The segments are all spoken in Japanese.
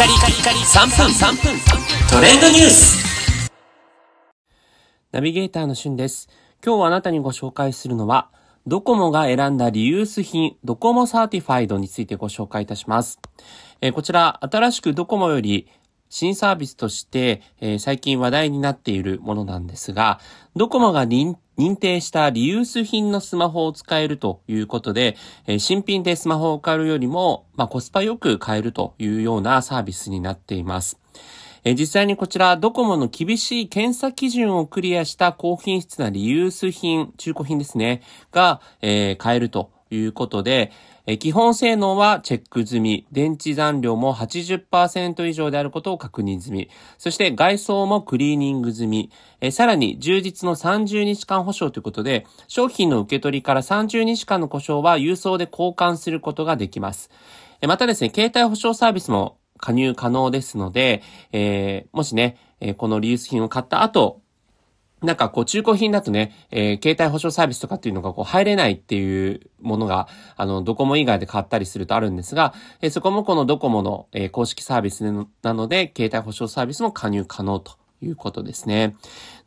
カリカリカリ3分3分トレンドニュースナビゲーターのしゅんです。今日あなたにご紹介するのは、ドコモが選んだリユース品、 docomo Certified についてご紹介いたします。えーこちら、新しくドコモより新サービスとして、えー最近話題になっているものなんですが、ドコモが認定したリユース品のスマホを使えるということで、えー新品でスマホを買うよりも、まあ、コスパよく買えるというようなサービスになっています。えー実際にこちら、ドコモの厳しい検査基準をクリアした高品質なリユース品、中古品ですね、が、えー買えるということで、え基本性能はチェック済み、電池残量も80%以上であることを確認済み、そして外装もクリーニング済み、えさらに充実の30日間保証ということで、商品の受け取りから30日間の故障は郵送で交換することができます。えまたですね、携帯保証サービスも加入可能ですので、えーもしね、えこのリユース品を買った後、なんかこう中古品だとね、えー携帯保証サービスとかっていうのがこう入れないっていうものが、あの、ドコモ以外で買ったりするとあるんですが、えーそこもこのドコモの、えー公式サービスなので、携帯保証サービスも加入可能ということですね。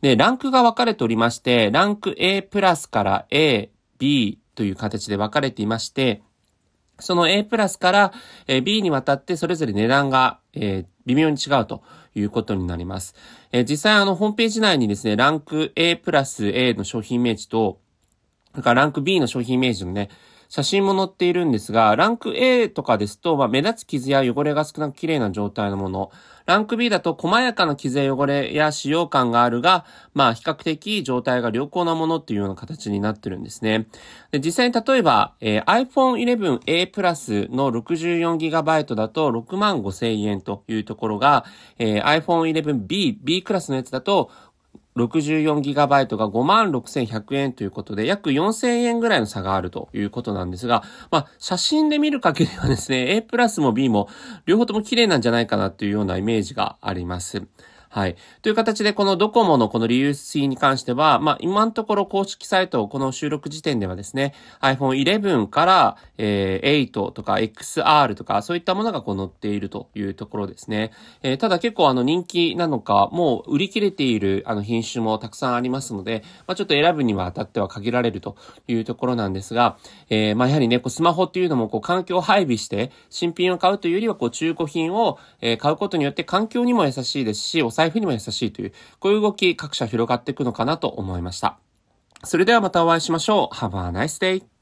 で、ランクが分かれておりまして、ランク A プラスから A、B という形で分かれていまして、その A プラスから B にわたってそれぞれ値段が、えー微妙に違うということになります。えー実際あのホームページ内にですね、ランク A プラス A の商品イメージと、それからランク B の商品イメージのね、写真も載っているんですが、ランク A とかですと、まあ、目立つ傷や汚れが少なく綺麗な状態のもの。ランク B だと細やかな傷や汚れや使用感があるが、まあ、比較的状態が良好なものっていうような形になってるんですね。で実際に例えば、えー iPhone 11A プラスの 64GB だと6万5千円というところが、えー iPhone 11B、B クラスのやつだと 64GB が56,100円ということで、約4,000円ぐらいの差があるということなんですが、まあ、写真で見る限りはですね、A プラスも B も両方とも綺麗なんじゃないかなというようなイメージがあります。はい。という形で、このドコモのこのリユース品に関しては、まあ、今のところ公式サイト、この収録時点ではですね、iPhone 11から、えー8とか XR とか、そういったものがこう載っているというところですね。えーただ結構あの人気なのか、もう売り切れているあの品種もたくさんありますので、まあ、ちょっと選ぶには当たっては限られるというところなんですが、えーまあ、やはりね、こうスマホっていうのもこう環境配備して、新品を買うというよりはこう中古品を、え買うことによって環境にも優しいですし、お財布にも優しいという、こういう動き各社広がっていくのかなと思いました。それではまたお会いしましょう。Have a nice day!